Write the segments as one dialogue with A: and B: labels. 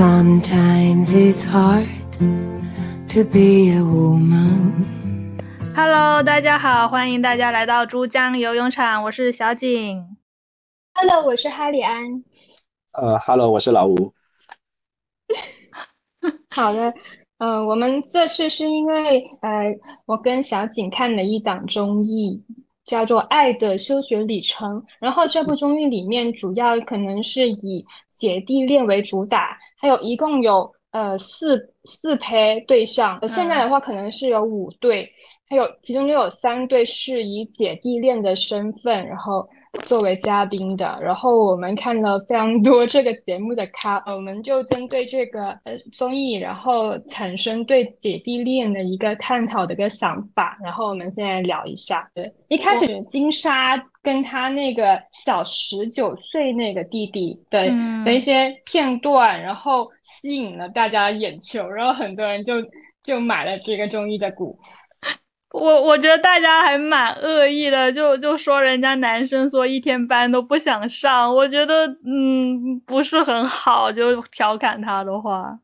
A: Sometimes it's hard to be a woman.
B: Hello，大家好，欢迎大家来到珠江游泳场，我是小景。
C: Hello，我是哈里安。
D: 呃，Hello，我是老吴。
C: 好的，呃，我们这次是因为呃，我跟小景看了一档综艺，叫做《爱的修学旅程》，然后这部综艺里面主要可能是以姐弟恋为主打，还有一共有呃四四胚对象，呃现在的话可能是有五对，还有其中就有三对是以姐弟恋的身份，然后作为嘉宾的。然后我们看了非常多这个节目的咖，呃我们就针对这个呃综艺，然后产生对姐弟恋的一个探讨的一个想法。然后我们现在聊一下，对，一开始金莎跟他那个小十九岁那个弟弟的、
B: 嗯
C: 的一些片段，然后吸引了大家眼球，然后很多人就就买了这个中医的股。
B: 我我觉得大家还蛮恶意的，就就说人家男生说一天班都不想上，我觉得嗯不是很好，就调侃他的话。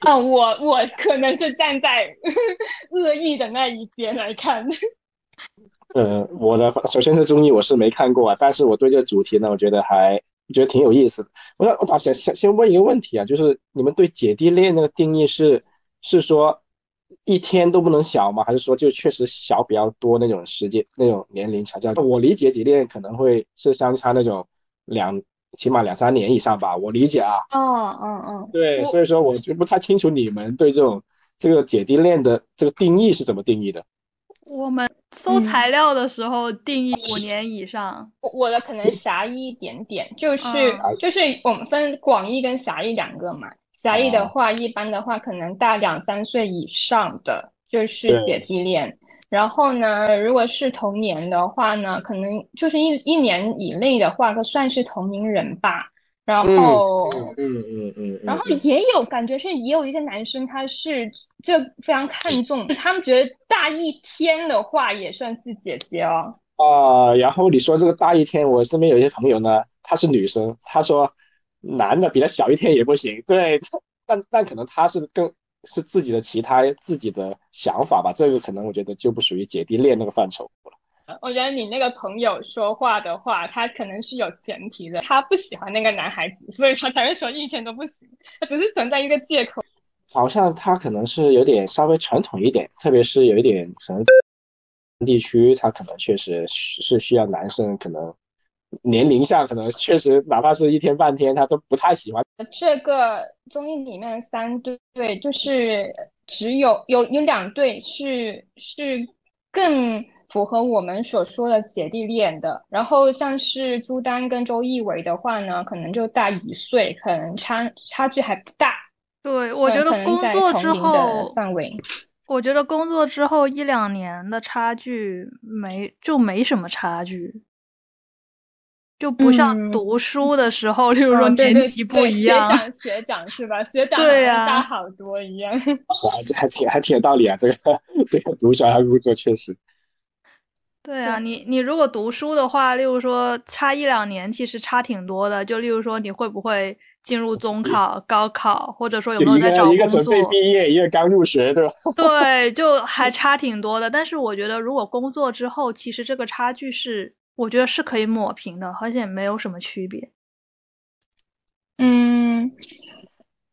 C: 啊，我我可能是站在 恶意的那一边来看。
D: 呃，我的首先是综艺我是没看过啊，但是我对这个主题呢，我觉得还觉得挺有意思的。我想我打先先先问一个问题啊，就是你们对姐弟恋那个定义是是说一天都不能小吗？还是说就确实小比较多那种时间那种年龄才叫？我理解姐弟恋可能会是相差那种两起码两三年以上吧，我理解啊。
C: 哦，嗯嗯，
D: 对，所以说我就不太清楚你们对这种这个姐弟恋的这个定义是怎么定义的。
B: 我们搜材料的时候定义五年以上，
C: 我我的可能狭义一点点，就是
B: 嗯
C: 就是我们分广义跟狭义两个嘛。狭义的话，一般的话可能大两三岁以上的就是姐弟恋。然后呢，如果是同年的话呢，可能就是一一年以内的话，可算是同龄人吧。然后，
D: 嗯嗯嗯嗯，
C: 然后也有感觉是也有一些男生他是就非常看重，他们觉得大一天的话也算是姐姐哦。
D: 啊、然后你说这个大一天，我身边有一些朋友呢，她是女生，她说男的比她小一天也不行，对，但但可能她是更是自己的其他自己的想法吧，这个可能我觉得就不属于姐弟恋那个范畴了。
C: 我觉得你那个朋友说话的话，他可能是有前提的，他不喜欢那个男孩子，所以他才会说一天都不行，他只是存在一个借口。
D: 好像他可能是有点稍微传统一点，特别是有一点可能地区，他可能确实是需要男生可能年龄上可能确实哪怕是一天半天，他都不太喜欢。
C: 这个综艺里面三对，就是只有有有两对是是更符合我们所说的姐弟恋的，然后像是朱丹跟周一围的话呢，可能就大一岁，可能差差距还不大。
B: 对我觉得工作之后，
C: 范围。
B: 我觉得工作之后一两年的差距没就没什么差距，就不像
C: 嗯
B: 读书的时候，例如说年级不一样。
C: 长学长是吧？学长
B: 对呀
C: 大好多一样。
D: 还还挺还挺有道理啊，这个 这个读小孩工作确实。
B: 对啊，
C: 对
B: 你你如果读书的话，例如说差一两年，其实差挺多的。就例如说你会不会进入中考、高考，或者说有没有在找工作
D: 一个准备？毕业，一个刚入学，对吧？
B: 对，就还差挺多的。但是我觉得，如果工作之后，其实这个差距是，我觉得是可以抹平的，而且没有什么区别。
C: 嗯，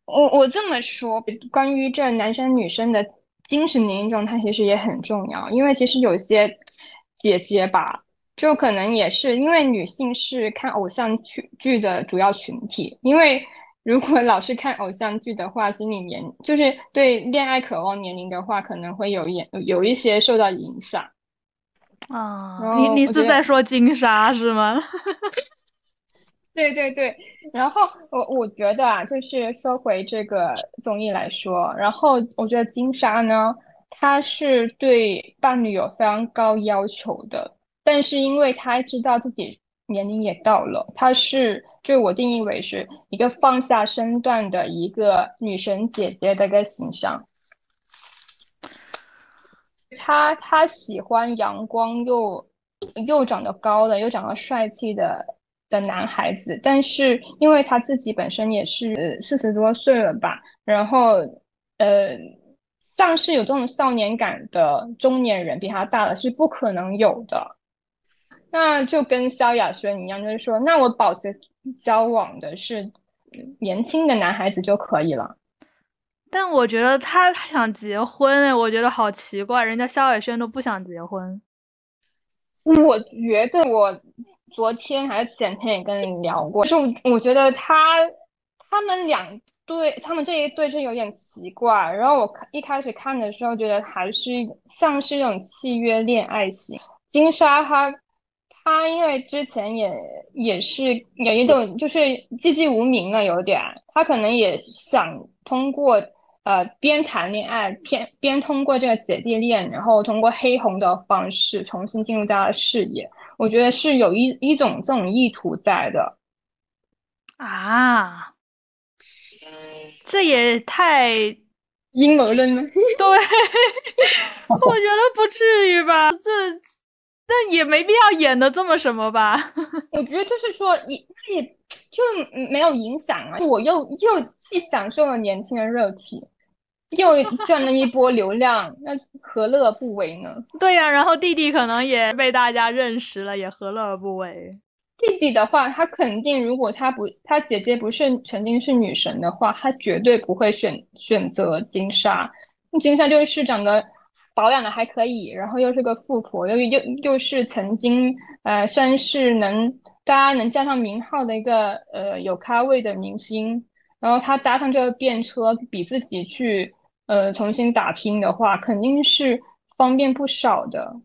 C: 我我这么说，关于这男生女生的精神年龄状态，其实也很重要。因为其实有些姐姐吧，就可能也是因为女性是看偶像剧剧的主要群体，因为如果老是看偶像剧的话，心理年就是对恋爱渴望年龄的话，可能会有一有一些受到影响。
B: 啊，你你是在说金莎是吗？
C: 对对对，然后我我觉得啊，就是说回这个综艺来说，然后我觉得金莎呢，他是对伴侣有非常高要求的，但是因为他知道自己年龄也到了，他是就我定义为是一个放下身段的一个女神姐姐的一个形象。他他喜欢阳光又又长得高的又长得帅气的的男孩子，但是因为他自己本身也是四十多岁了吧，然后呃，像是有这种少年感的中年人比他大的是不可能有的。那就跟萧亚轩一样，就是说，那我保持交往的是年轻的男孩子就可以了。
B: 但我觉得他他想结婚哎，我觉得好奇怪，人家萧亚轩都不想结婚。
C: 我觉得我昨天还是前天也跟你聊过，就是我觉得他他们两对，他们这一对是有点奇怪。然后我看一开始看的时候，觉得还是像是那种契约恋爱型。金莎她她因为之前也也是有一种就是寂寂无名了，有点，她可能也想通过。呃，边谈恋爱边边通过这个姐弟恋，然后通过黑红的方式重新进入大家视野，我觉得是有一一种这种意图在的
B: 啊，这也太
C: 阴谋论了。
B: 对，我觉得不至于吧，这但也没必要演的这么什么吧？
C: 我觉得就是说，也也就没有影响啊，我又又既享受了年轻的肉体。又赚了一波流量，那何乐而不为呢？
B: 对呀，然后弟弟可能也被大家认识了，也何乐而不为？
C: 弟弟的话，他肯定，如果他不，他姐姐不是曾经是女神的话，他绝对不会选选择金莎。金莎就是长得保养的还可以，然后又是个富婆，又又又是曾经呃算是能大家能叫上名号的一个呃有咖位的明星，然后他搭上这个便车，比自己去。呃，重新打拼的话，肯定是方便不少的。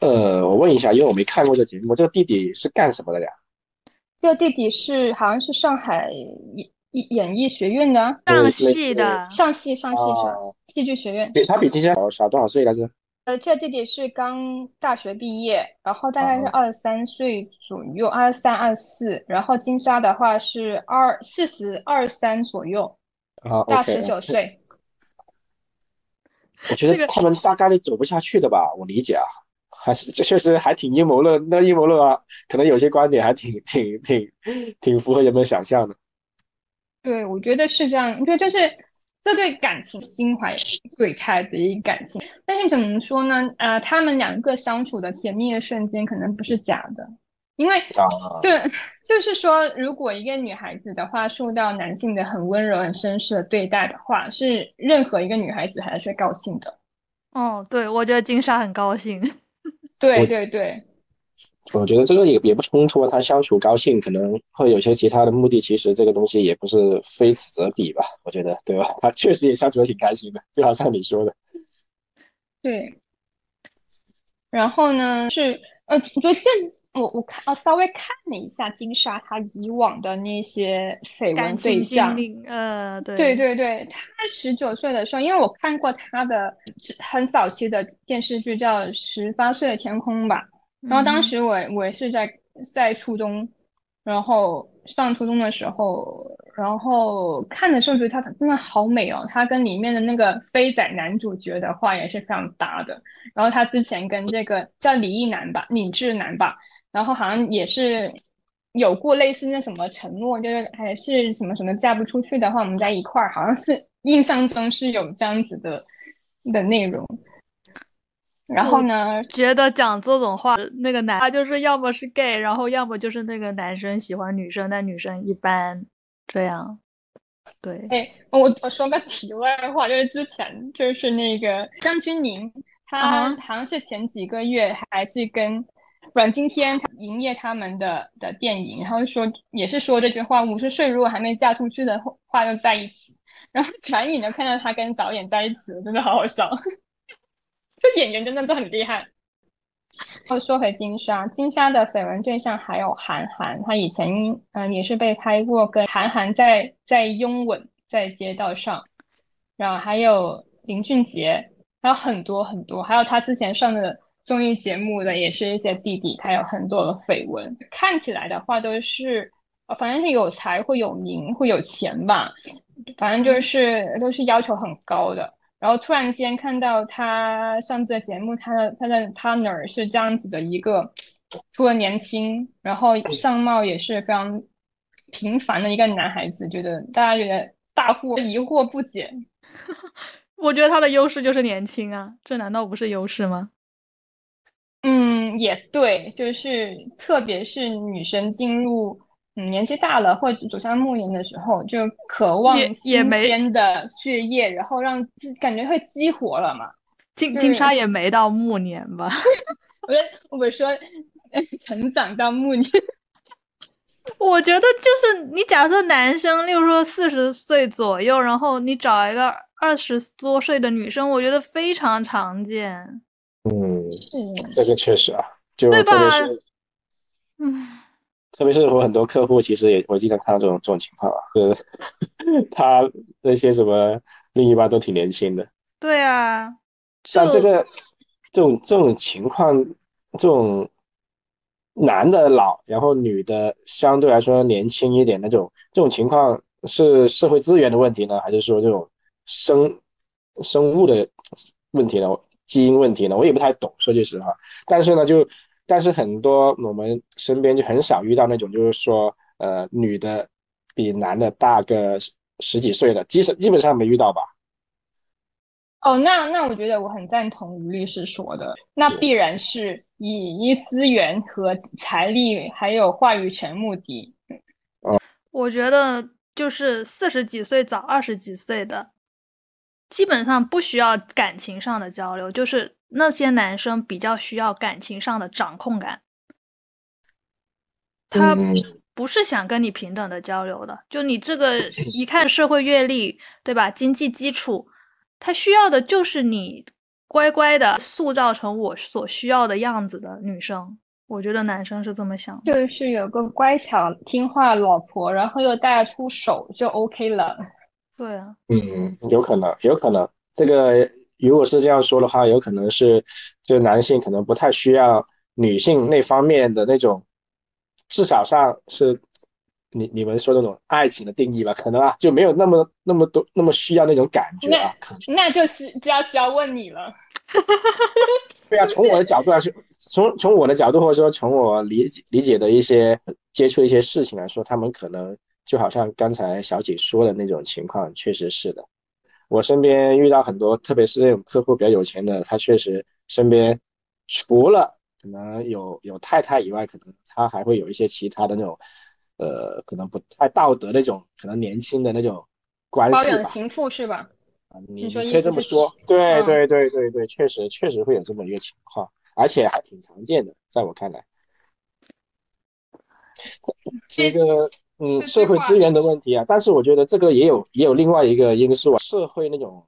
D: 呃，我问一下，因为我没看过这节目，这个弟弟是干什么的呀？
C: 这个弟弟是好像是上海演演艺学院的
B: 上戏的，
C: 上戏上戏上戏剧学院。
D: 对他比今天小小多少岁来着？
C: 呃，这弟弟是刚大学毕业，然后大概是二十三岁左右，二十三二四。然后金莎的话是二四十二三左右，大十九岁。
D: 我觉得他们大概率走不下去的吧，我理解啊，还是这确实还挺阴谋论。那阴谋论啊，可能有些观点还挺挺挺挺符合人们想象的。
C: 对，我觉得是这样。我觉得就是这对感情心怀鬼胎的一个感情，但是怎么说呢？呃，他们两个相处的甜蜜的瞬间可能不是假的。因为对就是说，如果一个女孩子的话受到男性的很温柔、很绅士的对待的话，是任何一个女孩子还是会高兴的。
B: 哦，对，我觉得金莎很高兴。
C: 对对对，
D: 我觉得这个也也不冲突啊。他相处高兴，可能会有些其他的目的。其实这个东西也不是非此则彼吧？我觉得，对吧？他确实也相处的挺开心的，就好像你说的。
C: 对。然后呢？是呃，我觉得这。我我看呃稍微看了一下金莎她以往的那些绯闻对象，
B: 呃对
C: 对对对，她十九岁的时候，因为我看过她的很早期的电视剧叫《十八岁的天空》吧，然后当时我我也是在在初中，然后上初中的时候，然后看的时候觉得她真的好美哦，她跟里面的那个飞仔男主角的话也是非常搭的，然后她之前跟这个叫李一男吧，李智男吧。然后好像也是有过类似那什么承诺，就是还是什么什么嫁不出去的话，我们在一块儿，好像是印象中是有这样子的的内容。然后呢，
B: 觉得讲这种话，那个男他就是要么是 gay，然后要么就是那个男生喜欢女生，但女生一般这样。对，
C: 哎，我我说个题外话，就是之前就是那个张钧甯，他好像是前几个月还是跟。阮经天他营业他们的的电影，然后说也是说这句话：五十岁如果还没嫁出去的话，就在一起。然后转眼就看到他跟导演在一起了，真的好好笑。这演员真的都很厉害。说回金莎，金莎的绯闻对象还有韩寒，他以前嗯也是被拍过跟韩寒在在拥吻在街道上，然后还有林俊杰，还有很多很多，还有他之前上的。综艺节目的也是一些弟弟，他有很多的绯闻。看起来的话都是，反正是有才会有名会有钱吧，反正就是都是要求很高的。然后突然间看到他上这节目，他的他的 partner 是这样子的一个除了年轻，然后相貌也是非常平凡的一个男孩子，觉得大家觉得大惑疑惑不解。
B: 我觉得他的优势就是年轻啊，这难道不是优势吗？
C: 嗯，也对，就是特别是女生进入嗯年纪大了或者走向暮年的时候，就渴望新鲜的血液，然后让自感觉会激活了嘛。
B: 金金沙也没到暮年吧？
C: 我觉得我说 成长到暮年，
B: 我觉得就是你假设男生，例如说四十岁左右，然后你找一个二十多岁的女生，我觉得非常常见。
D: 嗯，这个确实啊，就特别是，
B: 嗯，
D: 特别是我很多客户，其实也我经常看到这种这种情况啊，是 他那些什么另一半都挺年轻的。
B: 对啊，
D: 像这个这种这种情况，这种男的老，然后女的相对来说年轻一点那种，这种情况是社会资源的问题呢，还是说这种生生物的问题呢？基因问题呢，我也不太懂，说句实话。但是呢，就但是很多我们身边就很少遇到那种，就是说，呃，女的比男的大个十几岁的，基本基本上没遇到吧？
C: 哦，那那我觉得我很赞同吴律师说的，那必然是以一资源和财力还有话语权目的。
B: 哦我觉得就是四十几岁找二十几岁的。基本上不需要感情上的交流，就是那些男生比较需要感情上的掌控感。他不是想跟你平等的交流的，就你这个一看社会阅历，对吧？经济基础，他需要的就是你乖乖的塑造成我所需要的样子的女生。我觉得男生是这么想，
C: 就是有个乖巧听话老婆，然后又带出手就 OK 了。
B: 对啊，
D: 嗯，有可能，有可能，这个如果是这样说的话，有可能是，就男性可能不太需要女性那方面的那种，至少上是，你你们说那种爱情的定义吧，可能啊就没有那么那么多那么需要那种感觉啊，
C: 那就是就要需要问你了。
D: 对啊，从我的角度来说，从从我的角度或者说从我理解理解的一些接触一些事情来说，他们可能。就好像刚才小姐说的那种情况，确实是的。我身边遇到很多，特别是那种客户比较有钱的，他确实身边除了可能有有太太以外，可能他还会有一些其他的那种，呃，可能不太道德那种，可能年轻的那种关系
C: 吧。情妇是吧？
D: 啊，你可以这么说。对对对对对，确实确实会有这么一个情况，而且还挺常见的，在我看来，这个。嗯，社会资源的问题啊，但是我觉得这个也有也有另外一个因素啊，社会那种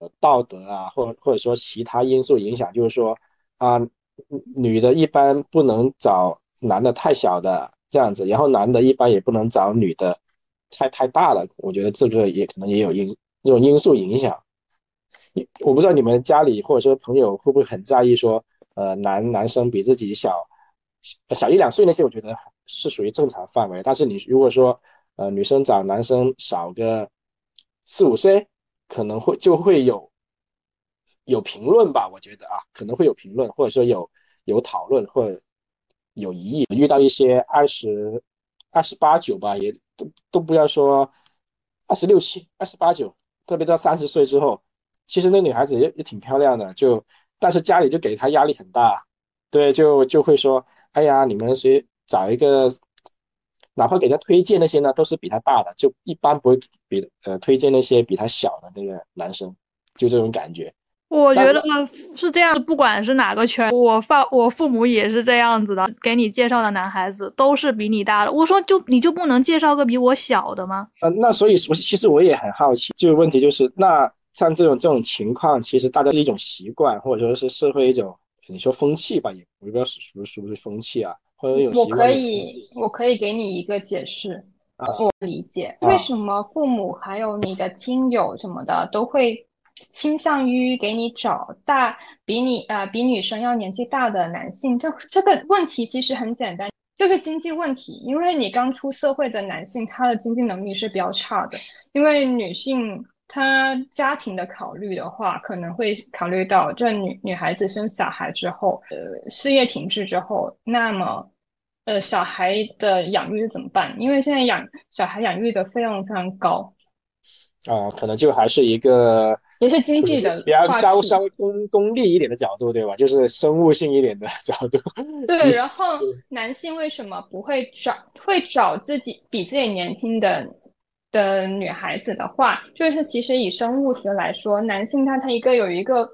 D: 呃道德啊，或或者说其他因素影响，就是说啊，女的一般不能找男的太小的这样子，然后男的一般也不能找女的太太大了，我觉得这个也可能也有因这种因素影响。我不知道你们家里或者说朋友会不会很在意说，呃，男男生比自己小。小一两岁那些，我觉得是属于正常范围。但是你如果说，呃，女生找男生少个四五岁，可能会就会有有评论吧。我觉得啊，可能会有评论，或者说有有讨论，或者有疑义。遇到一些二十二十八九吧，也都都不要说二十六七、二十八九，特别到三十岁之后，其实那女孩子也也挺漂亮的，就但是家里就给她压力很大，对，就就会说。哎呀，你们谁找一个，哪怕给他推荐那些呢，都是比他大的，就一般不会比呃推荐那些比他小的那个男生，就这种感觉。
B: 我觉得是这样，不管是哪个圈，我父我父母也是这样子的，给你介绍的男孩子都是比你大的。我说就你就不能介绍个比我小的吗？
D: 呃，那所以我其实我也很好奇，就问题就是那像这种这种情况，其实大家是一种习惯，或者说是社会一种。你说风气吧，也我不知道是不是是不是风气啊，或者有
C: 我可以我可以给你一个解释，我理解为什么父母还有你的亲友什么的都会倾向于给你找大比你呃比女生要年纪大的男性。这这个问题其实很简单，就是经济问题。因为你刚出社会的男性，他的经济能力是比较差的，因为女性他家庭的考虑的话，可能会考虑到这女女孩子生小孩之后，呃，事业停滞之后，那么，呃，小孩的养育怎么办？因为现在养小孩养育的费用非常高。
D: 啊，可能就还是一个，
C: 也是经济的
D: 比较高稍微功功利一点的角度，对吧？就是生物性一点的角度。
C: 对，然后男性为什么不会找会找自己比自己年轻的的女孩子的话，就是其实以生物学来说，男性他他一个有一个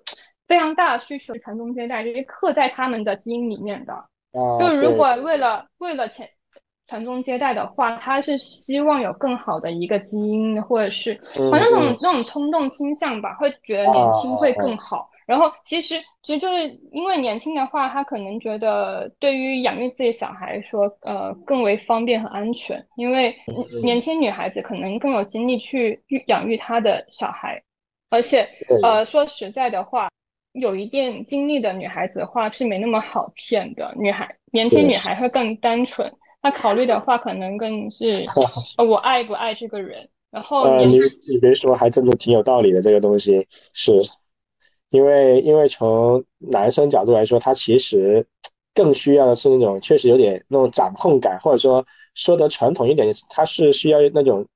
C: 非常大的需求，传宗接代，就是刻在他们的基因里面的。
D: 啊，
C: 就如果为了为了前。传宗接代的话，他是希望有更好的一个基因，或者是反正那种那种冲动倾向吧，会觉得年轻会更好。然后其实其实就是因为年轻的话，他可能觉得对于养育自己小孩说，呃，更为方便和安全。因为年轻女孩子可能更有精力去育养育她的小孩，而且呃，说实在的话，有一定经历的女孩子的话是没那么好骗的。女孩年轻女孩会更单纯。她考虑的话，可能更是 我爱不爱这个人。然后，
D: 呃，你你别说，还真的挺有道理的。这个东西是，因为因为从男生角度来说，他其实更需要的是那种确实有点那种掌控感，或者说说得传统一点，他是需要那种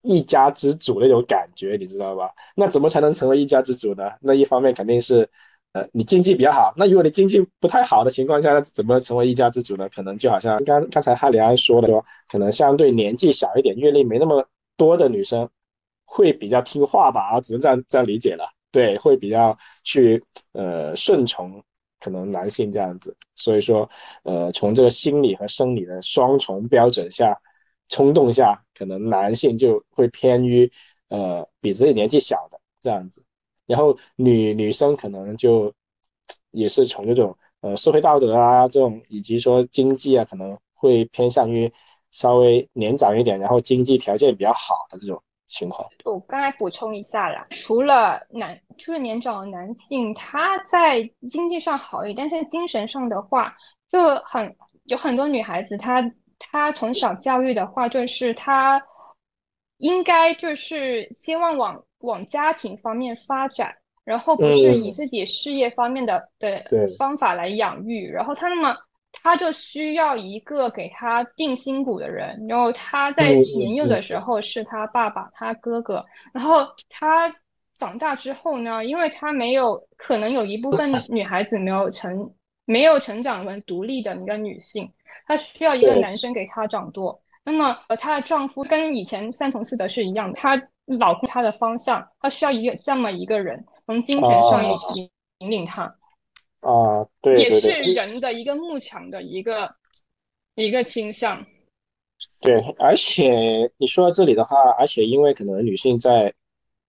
D: 一家之主那种感觉，你知道吧？那怎么才能成为一家之主呢？那一方面肯定是。呃，你经济比较好，那如果你经济不太好的情况下，那怎么成为一家之主呢？可能就好像刚刚才哈里安说的，说可能相对年纪小一点、阅历没那么多的女生会比较听话吧，啊，只能这样这样理解了。对，会比较去呃顺从可能男性这样子。所以说，呃，从这个心理和生理的双重标准下，冲动下，可能男性就会偏于呃比自己年纪小的这样子。然后女女生可能就也是从这种呃社会道德啊这种以及说经济啊可能会偏向于稍微年长一点，然后经济条件比较好的这种情况。
C: 我刚才补充一下啦，除了男就是年长的男性他在经济上好一点，但是精神上的话就很有很多女孩子她她从小教育的话就是她应该就是希望往。往家庭方面发展，然后不是以自己事业方面的的方法来养育，然后他那么他就需要一个给他定心骨的人，然后他在年幼的时候是他爸爸、他哥哥，然后他长大之后呢，因为他没有可能有一部分女孩子没有成没有成长为独立的一个女性，她需要一个男生给她掌舵。那么呃，她的丈夫跟以前三从四德是一样的，他。老公他的方向，她需要一个这么一个人，从精神上引引领他。
D: 啊，对，
C: 也是人的一个慕强的一个一个倾向。
D: 对，而且你说到这里的话，而且因为可能女性在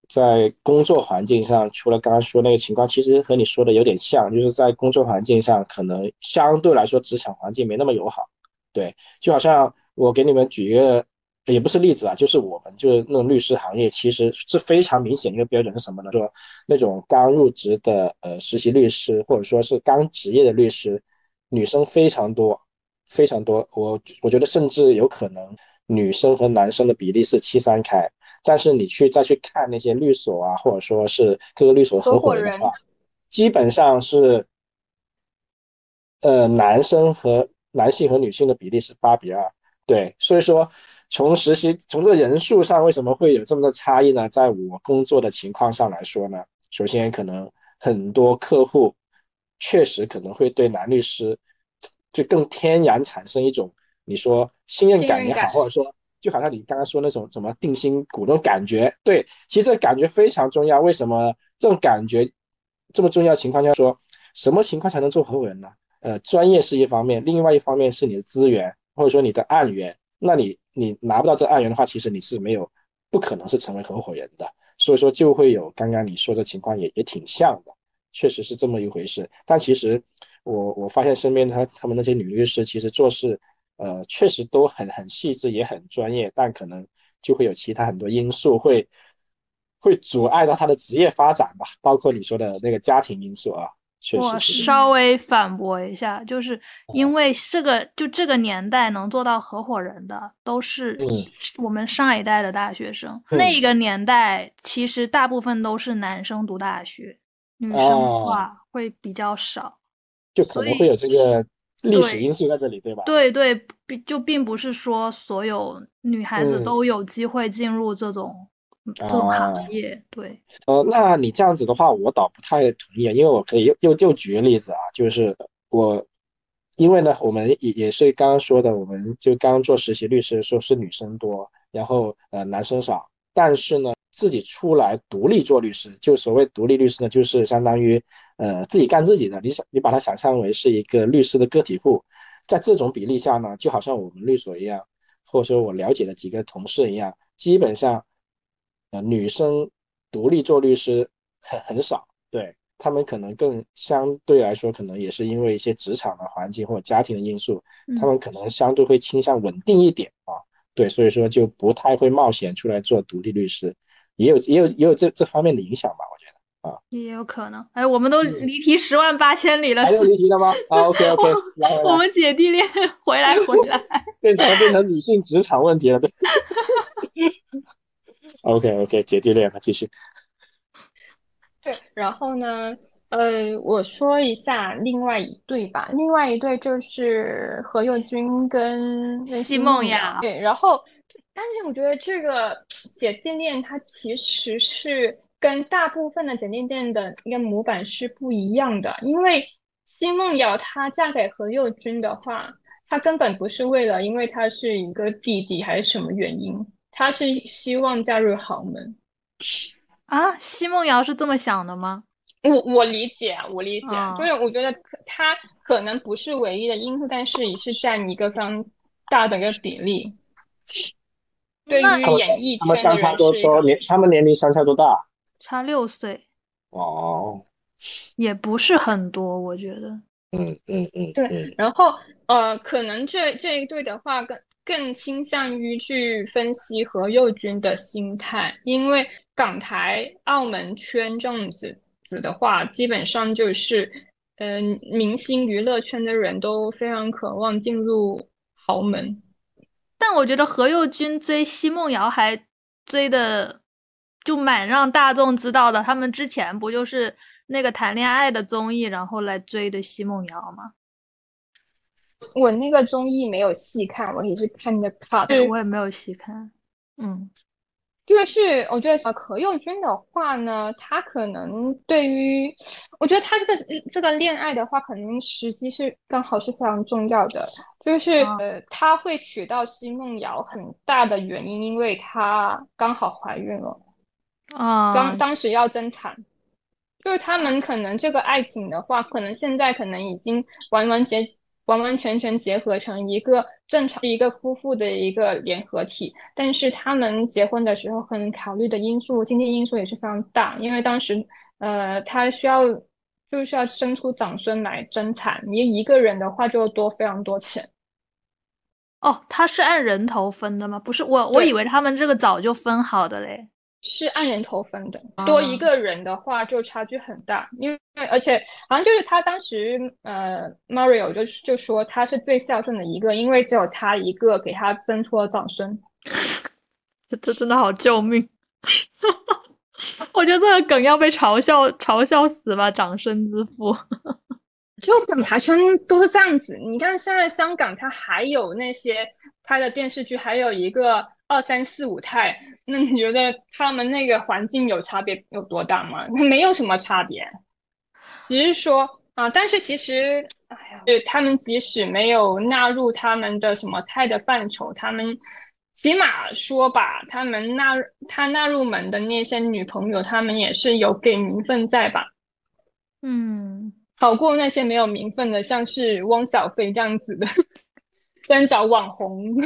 D: 在工作环境上，除了刚刚说那个情况，其实和你说的有点像，就是在工作环境上，可能相对来说职场环境没那么友好。对，就好像我给你们举一个。也不是例子啊，就是我们就是那种律师行业，其实是非常明显一个标准是什么呢？说那种刚入职的呃实习律师，或者说是刚职业的律师，女生非常多，非常多。我我觉得甚至有可能女生和男生的比例是七三开。但是你去再去看那些律所啊，或者说是各个律所的合伙人的话，基本上是呃男生和男性和女性的比例是八比二。对，所以说。从实习从这个人数上，为什么会有这么多差异呢？在我工作的情况上来说呢，首先可能很多客户确实可能会对男律师就更天然产生一种你说信任感也好，或者说就好像你刚刚说那种什么定心骨那种感觉，对，其实这感觉非常重要。为什么这种感觉这么重要？情况下说，什么情况才能做合伙人呢？呃，专业是一方面，另外一方面是你的资源或者说你的案源，那你。你拿不到这案源的话，其实你是没有不可能是成为合伙人的，所以说就会有刚刚你说的情况也也挺像的，确实是这么一回事。但其实我我发现身边他他们那些女律师其实做事，呃，确实都很很细致也很专业，但可能就会有其他很多因素会会阻碍到他的职业发展吧，包括你说的那个家庭因素啊。确
B: 我。稍微反驳一下，就是因为这个就这个年代能做到合伙人的，都是
D: 嗯
B: 我们上一代的大学生。
D: 嗯
B: 那个年代其实大部分都是男生读大学，女生
D: 哦
B: 的话会比较少。
D: 就可能会有这个历史
B: 对
D: 因素在这里，对吧？
B: 对对，并就并不是说所有女孩子
D: 嗯
B: 都有机会进入这种、嗯这种
D: 哦
B: 行业。对，
D: 呃，那你这样子的话，我倒不太同意，因为我可以又又又举个例子啊，就是我，因为呢，我们也也是刚刚说的，我们就刚刚做实习律师的时候是女生多，然后呃男生少，但是呢，自己出来独立做律师，就所谓独立律师呢，就是相当于呃自己干自己的，你想你把它想象为是一个律师的个体户，在这种比例下呢，就好像我们律所一样，或者说我了解的几个同事一样，基本上。呃，女生独立做律师很很少，对他们可能更相对来说，可能也是因为一些职场的环境或者家庭的因素，他
B: 嗯
D: 们可能相对会倾向稳定一点啊，对，所以说就不太会冒险出来做独立律师，也有也有也有这这方面的影响吧，我觉得。
B: 啊也有可能。哎，我们都
D: 嗯
B: 离题十万八千里了
D: 还。有离题了吗？啊，OK OK，来来来，
B: 我们姐弟恋回来回来。
D: 变成变成女性职场问题了，对。OK OK，姐弟恋了，继续。
C: 对，然后呢，呃，我说一下另外一对吧，另外一对就是何猷君跟跟奚
B: 奚梦
C: 瑶
B: 瑶。
C: 对，然后，但是我觉得这个姐弟恋它其实是跟大部分的姐弟恋的一个模板是不一样的，因为奚梦瑶她嫁给何猷君的话，她根本不是为了因为他是一个弟弟还是什么原因，她是希望嫁入豪门。
B: 啊，奚梦瑶是这么想的吗？
C: 我我理解啊，我理解就是我觉得可他可能不是唯一的因素，但是也是占一个非常大的一个比例。对于演艺
D: 他们相差多多年，他们年龄相差多大？
B: 差六岁，
D: 哦，
B: 也不是很多，我觉得。
D: 嗯嗯嗯，
C: 对
D: 嗯
C: 然后呃，可能这这一对的话更更倾向于去分析何猷君的心态，因为港台、澳门圈这样子子的话，基本上就是嗯、明星娱乐圈的人都非常渴望进入豪门。
B: 但我觉得何猷君追奚梦瑶还追的就蛮让大众知道的。他们之前不就是那个谈恋爱的综艺，然后来追的奚梦瑶吗？
C: 我那个综艺没有细看，我也是看的 cut。
B: 对，我也没有细看。嗯，
C: 就是我觉得呃，何猷君的话呢，他可能对于，我觉得他这个这个恋爱的话，可能时机是刚好是非常重要的。就是
B: 啊
C: 呃，他会娶到奚梦瑶很大的原因，因为她刚好怀孕了，
B: 啊，
C: 当当时要增产。就是他们可能这个爱情的话，可能现在可能已经完完结完完全全结合成一个正常一个夫妇的一个联合体，但是他们结婚的时候可能考虑的因素，经济因素也是非常大，因为当时呃他需要就是要生出长孙来争产，你一个人的话就多非常多钱。
B: 哦，他是按人头分的吗？不是，我我以为他们这个早就分好的嘞。
C: 是按人头分的，
B: 啊
C: 多一个人的话就差距很大，因为而且好像就是他当时呃，Mario 就就说他是最孝顺的一个，因为只有他一个给他挣出了长孙。
B: 这这真的好救命！我觉得这个梗要被嘲笑嘲笑死吧，长生之父。
C: 就港台圈都是这样子，你看现在香港它还有那些拍的电视剧，还有一个二三四五太，那你觉得他们那个环境有差别有多大吗？没有什么差别，只是说啊，但是其实，哎呀，对他们即使没有纳入他们的什么太的范畴，他们起码说吧，他们纳他纳入门的那些女朋友，他们也是有给名分在吧？
B: 嗯，
C: 好过那些没有名分的，像是汪小菲这样子的，专找网红。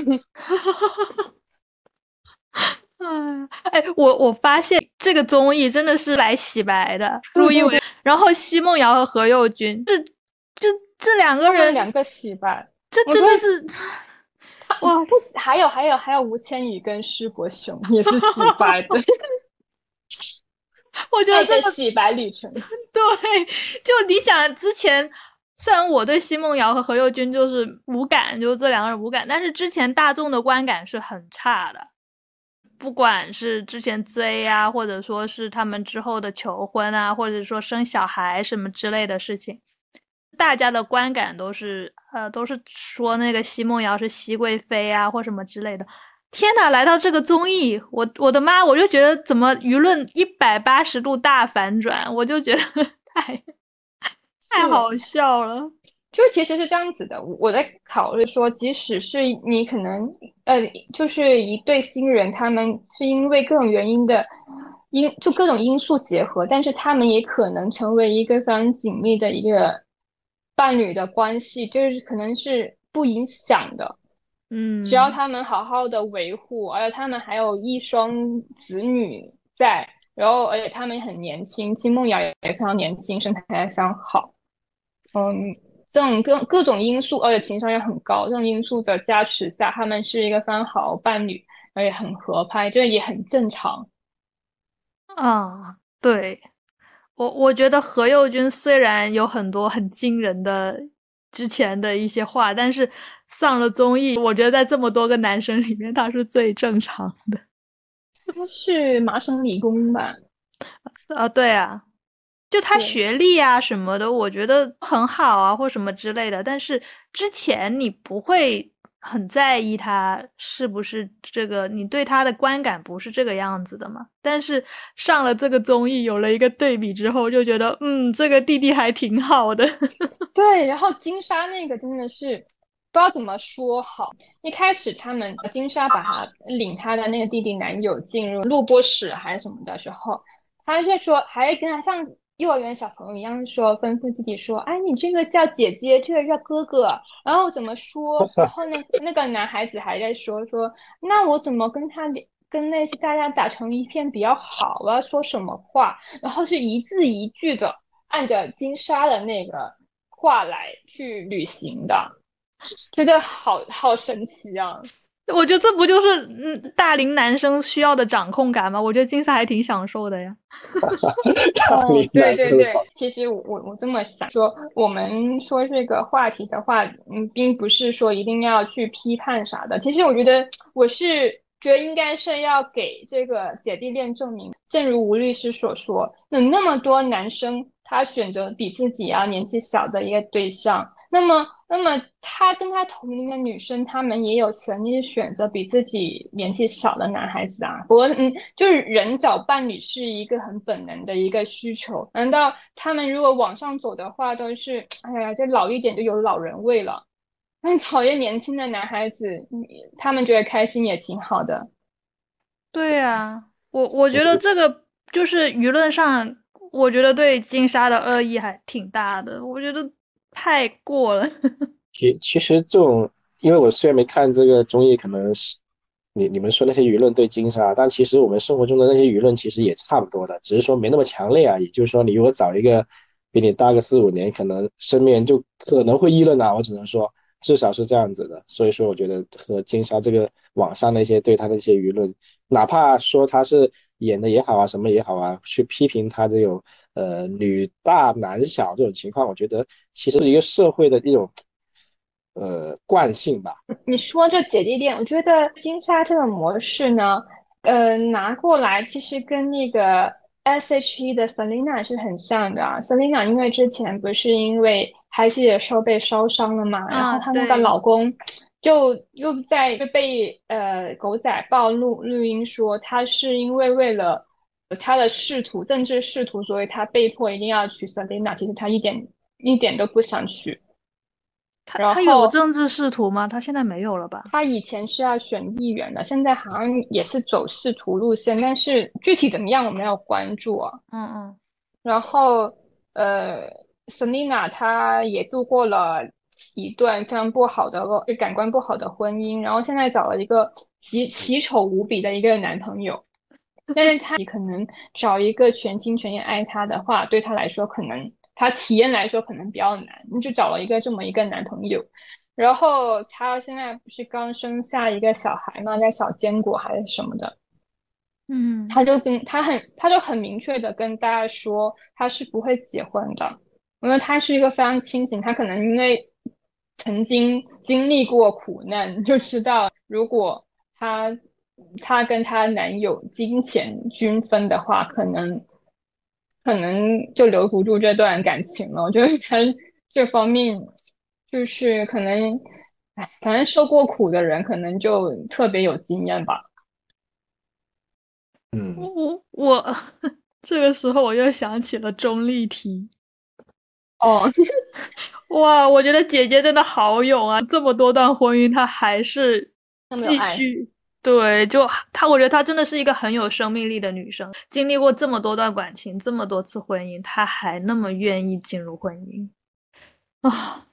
B: 哎哎，我我发现这个综艺真的是来洗白的，陆一为，然后奚梦瑶和何猷君，这就这两个人，
C: 两个洗白，
B: 这真的是 哇，
C: 还有还有还有吴千语跟施伯雄也是洗白的。
B: 我觉得这个
C: 洗白旅程，
B: 对，就你想之前，虽然我对奚梦瑶和何猷君就是无感，就这两个人无感，但是之前大众的观感是很差的，不管是之前追啊，或者说是他们之后的求婚啊，或者说生小孩什么之类的事情，大家的观感都是呃都是说那个奚梦瑶是熹贵妃啊，或什么之类的。天呐，来到这个综艺，我我的妈，我就觉得怎么舆论一百八十度大反转，我就觉得 太太好笑了。
C: 就其实是这样子的，我在考虑说，即使是你可能呃，就是一对新人，他们是因为各种原因的因，就各种因素结合，但是他们也可能成为一个非常紧密的一个伴侣的关系，就是可能是不影响的。
B: 嗯，
C: 只要他们好好的维护，而且他们还有一双子女在，然后而且他们很年轻，金梦瑶也非常年轻，身材也非常好，嗯，这种各各种因素，而且情商也很高，这种因素的加持下，他们是一个非常好的伴侣，而且很合拍，这也很正常。
B: 啊，对我我觉得何猷君虽然有很多很惊人的之前的一些话，但是。上了综艺，我觉得在这么多个男生里面，他是最正常的。
C: 他是麻省理工吧？
B: 啊，对啊，就他学历啊什么的，我觉得很好啊，或什么之类的。但是之前你不会很在意他是不是这个，你对他的观感不是这个样子的嘛？但是上了这个综艺，有了一个对比之后，就觉得嗯，这个弟弟还挺好的。
C: 对，然后金莎那个真的是。不知道怎么说好。一开始，他们金莎把他领他的那个弟弟男友进入录播室还是什么的时候，他就说，还跟他像幼儿园小朋友一样说，吩咐弟弟说：“哎，你这个叫姐姐，这个叫哥哥。”然后怎么说？然后那那个男孩子还在说说，那我怎么跟他跟那些大家打成一片比较好？我要说什么话？然后是一字一句的按着金莎的那个话来去履行的。觉得好好神奇啊！
B: 我觉得这不就是嗯大龄男生需要的掌控感吗？我觉得金色还挺享受的呀。
C: 对对对，其实我我这么想说，我们说这个话题的话，嗯，并不是说一定要去批判啥的。其实我觉得，我是觉得应该是要给这个姐弟恋证明。正如吴律师所说，那那么多男生他选择比自己要年纪小的一个对象。那么，那么他跟他同龄的女生，他们也有权利选择比自己年纪小的男孩子啊。不过，嗯，就是人找伴侣是一个很本能的一个需求。难道他们如果往上走的话，都是哎呀，这老一点就有老人味了？那讨厌年轻的男孩子，他们觉得开心也挺好的。
B: 对呀，我我觉得这个就是舆论上，我觉得对金莎的恶意还挺大的。我觉得。太过了。
D: 其其实这种，因为我虽然没看这个综艺，可能是你你们说那些舆论对金沙，但其实我们生活中的那些舆论其实也差不多的，只是说没那么强烈而已。就是说，你如果找一个比你大个四五年，可能身边就可能会议论啊。我只能说，至少是这样子的。所以说，我觉得和金莎这个网上那些对他的一些舆论，哪怕说他是演的也好啊，什么也好啊，去批评他这种。呃，女大男小这种情况，我觉得其实是一个社会的一种呃惯性吧。
C: 你说这姐弟恋，我觉得金莎这个模式呢，呃，拿过来其实跟那个 S.H.E 的 Selina 是很像的。Selina 因为之前不是因为拍戏的时候被烧伤了嘛，然后她那个老公就又在被呃狗仔暴露录音说，他是因为为了。他的仕途，政治仕途，所以他被迫一定要娶 Selina。其实他一点一点都不想娶。
B: 他他有政治仕途吗？他现在没有了吧？
C: 他以前是要选议员的，现在好像也是走仕途路线，但是具体怎么样我没有关注啊。
B: 嗯嗯。
C: 然后呃，Selina 她也度过了一段非常不好的、感官不好的婚姻，然后现在找了一个奇奇丑无比的一个男朋友。但是他可能找一个全心全意爱他的话，对他来说可能他体验来说可能比较难。你就找了一个这么一个男朋友，然后他现在不是刚生下一个小孩嘛？叫小坚果还是什么的？
B: 嗯，
C: 他就跟他很，他就很明确的跟大家说，他是不会结婚的，因为他是一个非常清醒，他可能因为曾经经历过苦难，就知道如果他他跟他男友金钱均分的话，可能可能就留不住这段感情了。我觉得他这方面就是可能，哎，反正受过苦的人可能就特别有经验吧。
D: 嗯，
B: 我我这个时候我又想起了钟丽缇。
C: 哦，
B: 哇，我觉得姐姐真的好勇啊！这么多段婚姻，她还是继续对，就她，我觉得她真的是一个很有生命力的女生。经历过这么多段感情，这么多次婚姻，她还那么愿意进入婚姻啊！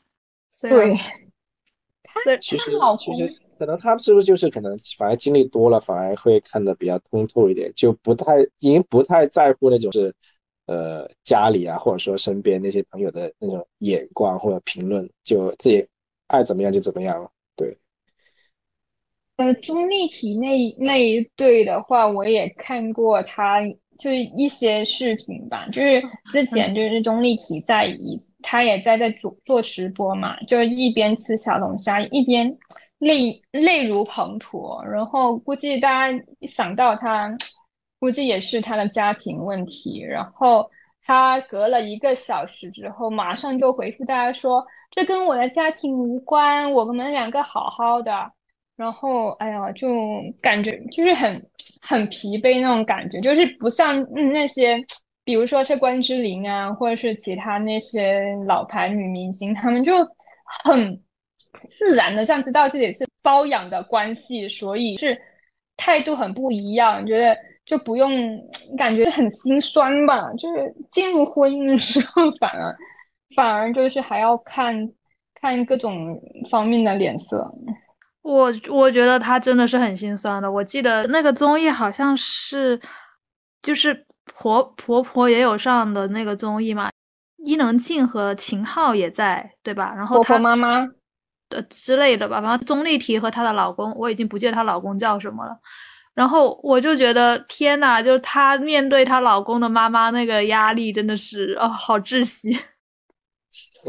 C: 对，
B: 她
D: 其实其实可能她是不是就是可能反而经历多了，反而会看得比较通透一点，就不太已经不太在乎那种是。呃，家里啊，或者说身边那些朋友的那种眼光或者评论，就自己爱怎么样就怎么样了。对，
C: 呃，钟丽缇那那一对的话，我也看过，他就是一些视频吧，就是之前就是钟丽缇在一，她也在在做做直播嘛，就一边吃小龙虾，一边泪泪如滂沱，然后估计大家想到他。估计也是他的家庭问题，然后他隔了一个小时之后，马上就回复大家说：“这跟我的家庭无关，我们两个好好的。”然后，哎呀，就感觉就是很很疲惫那种感觉，就是不像那些，比如说是关之琳啊，或者是其他那些老牌女明星，她们就很自然的像知道自己是包养的关系，所以是态度很不一样，觉得。就不用感觉很心酸吧，就是进入婚姻的时候，反而反而就是还要看看各种方面的脸色。
B: 我我觉得他真的是很心酸的。我记得那个综艺好像是，就是婆婆婆也有上的那个综艺嘛，伊能静和秦昊也在，对吧？然后
C: 婆婆妈妈
B: 的之类的吧。然后钟丽缇和她的老公，我已经不记得她老公叫什么了。然后我就觉得天呐，就是她面对她老公的妈妈那个压力，真的是哦，好窒息。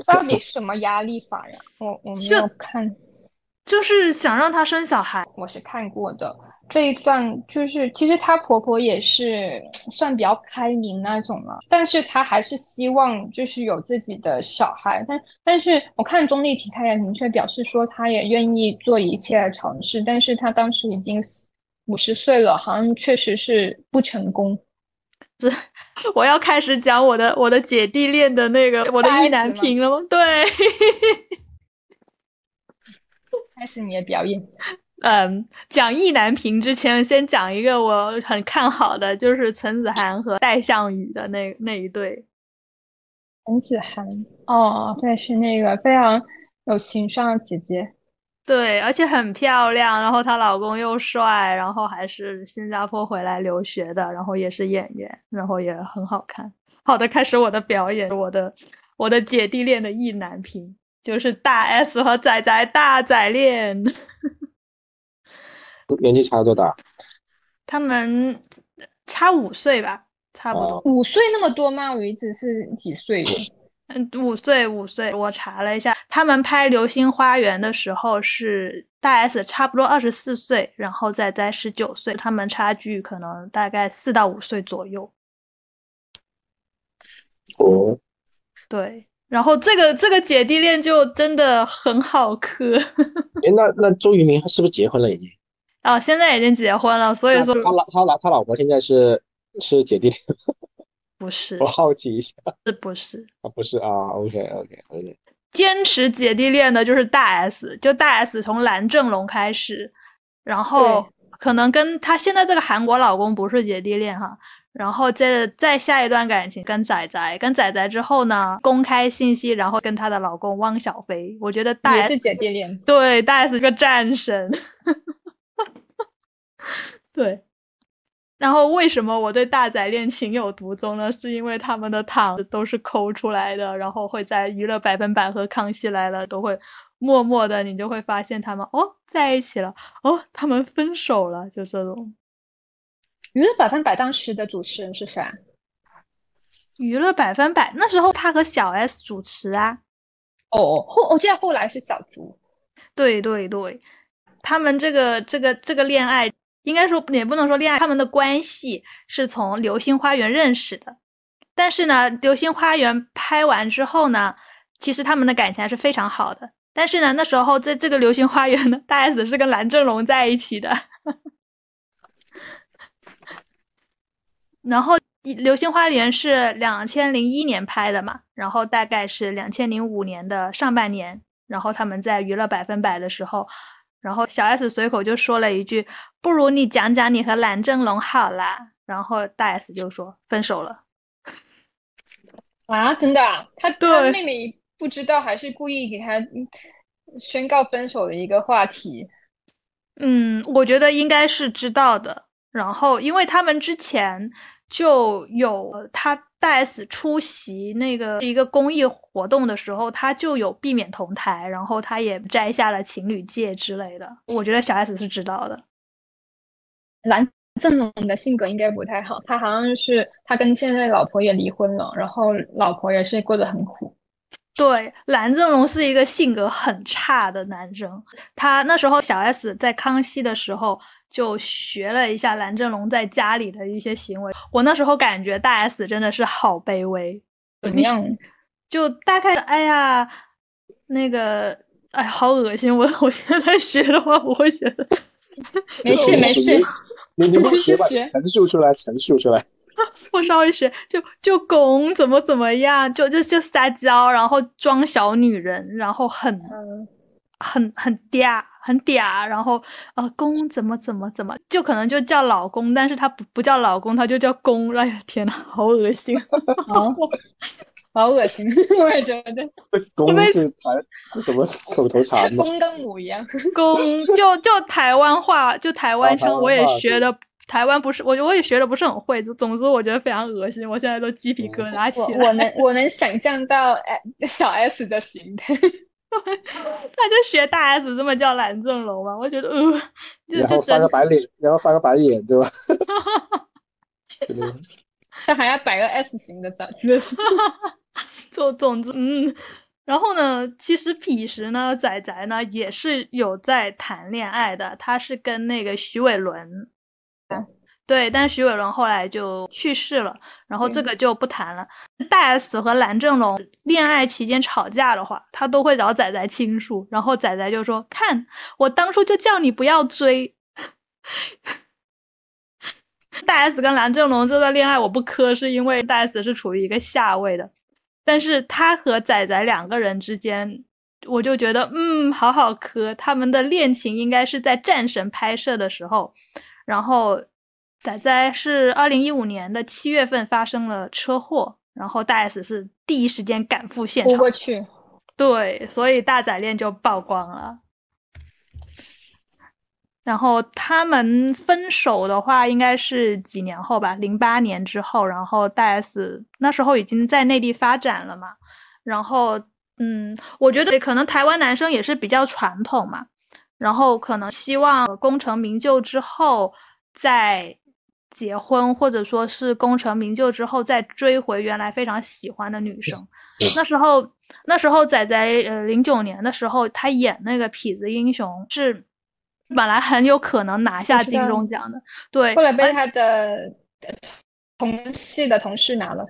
C: 到底什么压力法呀？我我没有看，
B: 就是想让她生小孩。
C: 我是看过的这一段，就是其实她婆婆也是算比较开明那种了，但是她还是希望就是有自己的小孩。但但是我看钟丽缇，她也明确表示说，她也愿意做一切的尝试，但是她当时已经死。五十岁了，好像确实是不成功。
B: 这 我要开始讲我的我的姐弟恋的那个我的意难平了吗？对，
C: 开始你的表演。
B: 嗯，讲意难平之前，先讲一个我很看好的，就是陈子涵和戴向宇的那那一对。
C: 陈子涵，哦，对，是那个非常有情商的姐姐。
B: 对，而且很漂亮，然后她老公又帅，然后还是新加坡回来留学的，然后也是演员，然后也很好看。好的，开始我的表演，我的我的姐弟恋的意难平，就是大 S 和仔仔大仔恋。
D: 年纪差多大？
B: 他们差五岁吧，差不多。
C: 五岁那么多吗？我一直是几岁？
B: 嗯，五岁五岁，我查了一下，他们拍《流星花园》的时候是大 S 差不多二十四岁，然后仔仔十九岁，他们差距可能大概四到五岁左右。
D: 哦，
B: 对，然后这个这个姐弟恋就真的很好磕。
D: 哎，那那周渝民是不是结婚了已经？
B: 哦，现在已经结婚了，所以说
D: 他老他老他老婆现在是是姐弟恋。
B: 不是，
D: 我好奇一下，
B: 是不是
D: 啊？不是啊，OK OK OK。
B: 坚持姐弟恋的就是大 S，就大 S 从蓝正龙开始，然后可能跟她现在这个韩国老公不是姐弟恋哈，然后接着再下一段感情跟仔仔，跟仔仔之后呢，公开信息，然后跟她的老公汪小菲，我觉得大
C: S 是姐弟恋，
B: 对，大 S 是个战神，对。然后为什么我对大仔恋情有独钟呢？是因为他们的糖都是抠出来的，然后会在娱乐百分百和康熙来了都会默默的，你就会发现他们哦在一起了，哦他们分手了，就这种。
C: 娱乐百分百当时的主持人是谁？
B: 娱乐百分百那时候他和小 S 主持啊。
C: 哦，后我记得后来是小猪。
B: 对对对，他们这个这个这个恋爱，应该说也不能说恋爱，他们的关系是从《流星花园》认识的。但是呢，《流星花园》拍完之后呢，其实他们的感情还是非常好的。但是呢，那时候在这个《流星花园》呢，大 S 是跟蓝正龙在一起的。然后《流星花园》是两千零一年拍的嘛，然后大概是两千零五年的上半年，然后他们在娱乐百分百的时候，然后小 S 随口就说了一句：“不如你讲讲你和蓝正龙好啦。”然后大 S 就说分手了。
C: 啊，真的？他他妹妹不知道，还是故意给他宣告分手的一个话题？
B: 嗯，我觉得应该是知道的。然后，因为他们之前就有他大 S 出席那个一个公益活动的时候，他就有避免同台，然后他也摘下了情侣戒之类的。我觉得小 S 是知道的。
C: 蓝正龙的性格应该不太好，他好像是他跟现在老婆也离婚了，然后老婆也是过得很苦。
B: 对，蓝正龙是一个性格很差的男生。他那时候小 S 在康熙的时候。就学了一下蓝正龙在家里的一些行为，我那时候感觉大 S 真的是好卑微，
C: 怎么样？
B: 就大概，哎呀，那个，哎，好恶心！我我现在学的话，我会觉得
C: 没 事没事，
D: 你你不学吧？陈述出来，陈述出来。
B: 我稍微学，就就拱怎么怎么样，就就就撒娇，然后装小女人，然后很很很嗲。很嗲，然后呃，公怎么怎么怎么，就可能就叫老公，但是他不不叫老公，他就叫公。哎呀，天呐，好恶心，
C: 好，好恶心，我也觉得。
D: 公是台是什么 口头禅
C: 吗？公跟母一样。
B: 公就就台湾话，就台湾腔，我也学的。台湾不是我，我也学的不是很会。就总之，我觉得非常恶心，我现在都鸡皮疙瘩起
C: 来。我能我能想象到哎小 S 的形态。
B: 他就学大 S 这么叫蓝正龙嘛？我觉得，呃，
D: 然后翻个白脸，然后翻个白眼，对吧？
C: 他还要摆个 S 型的长
B: 姿势。总总之，嗯，然后呢，其实彼时呢，仔仔呢也是有在谈恋爱的，他是跟那个徐伟伦。对，但徐伟伦后来就去世了，然后这个就不谈了。大 S 和蓝正龙恋爱期间吵架的话，他都会找仔仔倾诉，然后仔仔就说：“看，我当初就叫你不要追。”大 S 跟蓝正龙这段恋爱我不磕，是因为大 S 是处于一个下位的，但是他和仔仔两个人之间，我就觉得嗯，好好磕。他们的恋情应该是在战神拍摄的时候，然后。仔仔是二零一五年的七月份发生了车祸，然后大 S 是第一时间赶赴现场。
C: 过去，
B: 对，所以大仔恋就曝光了。然后他们分手的话，应该是几年后吧，零八年之后。然后大 S 那时候已经在内地发展了嘛。然后，嗯，我觉得可能台湾男生也是比较传统嘛，然后可能希望功成名就之后再。结婚或者说是功成名就之后再追回原来非常喜欢的女生，那时候那时候仔仔呃零九年的时候他演那个痞子英雄是本来很有可能拿下金钟奖的，对，
C: 后来被他的同系的同事拿了，